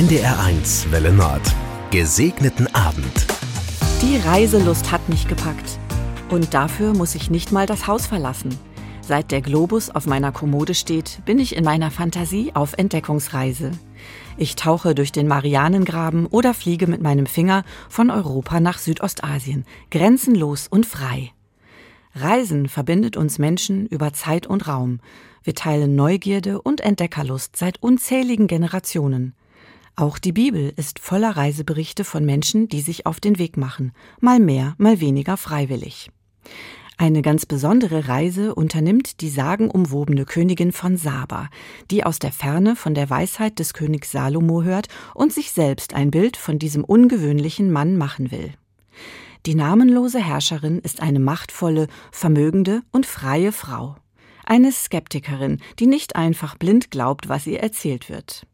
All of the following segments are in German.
NDR1 Welle Nord. Gesegneten Abend. Die Reiselust hat mich gepackt. Und dafür muss ich nicht mal das Haus verlassen. Seit der Globus auf meiner Kommode steht, bin ich in meiner Fantasie auf Entdeckungsreise. Ich tauche durch den Marianengraben oder fliege mit meinem Finger von Europa nach Südostasien, grenzenlos und frei. Reisen verbindet uns Menschen über Zeit und Raum. Wir teilen Neugierde und Entdeckerlust seit unzähligen Generationen. Auch die Bibel ist voller Reiseberichte von Menschen, die sich auf den Weg machen, mal mehr, mal weniger freiwillig. Eine ganz besondere Reise unternimmt die sagenumwobene Königin von Saba, die aus der Ferne von der Weisheit des Königs Salomo hört und sich selbst ein Bild von diesem ungewöhnlichen Mann machen will. Die namenlose Herrscherin ist eine machtvolle, vermögende und freie Frau. Eine Skeptikerin, die nicht einfach blind glaubt, was ihr erzählt wird.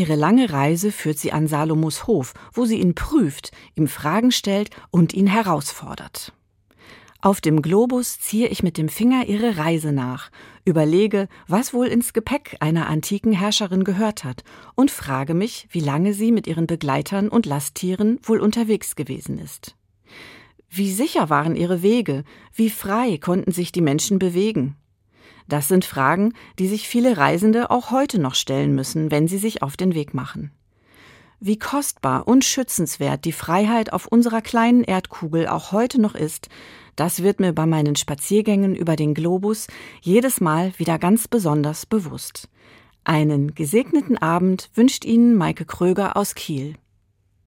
Ihre lange Reise führt sie an Salomos Hof, wo sie ihn prüft, ihm Fragen stellt und ihn herausfordert. Auf dem Globus ziehe ich mit dem Finger ihre Reise nach, überlege, was wohl ins Gepäck einer antiken Herrscherin gehört hat und frage mich, wie lange sie mit ihren Begleitern und Lasttieren wohl unterwegs gewesen ist. Wie sicher waren ihre Wege, wie frei konnten sich die Menschen bewegen. Das sind Fragen, die sich viele Reisende auch heute noch stellen müssen, wenn sie sich auf den Weg machen. Wie kostbar und schützenswert die Freiheit auf unserer kleinen Erdkugel auch heute noch ist, das wird mir bei meinen Spaziergängen über den Globus jedes Mal wieder ganz besonders bewusst. Einen gesegneten Abend wünscht Ihnen Maike Kröger aus Kiel.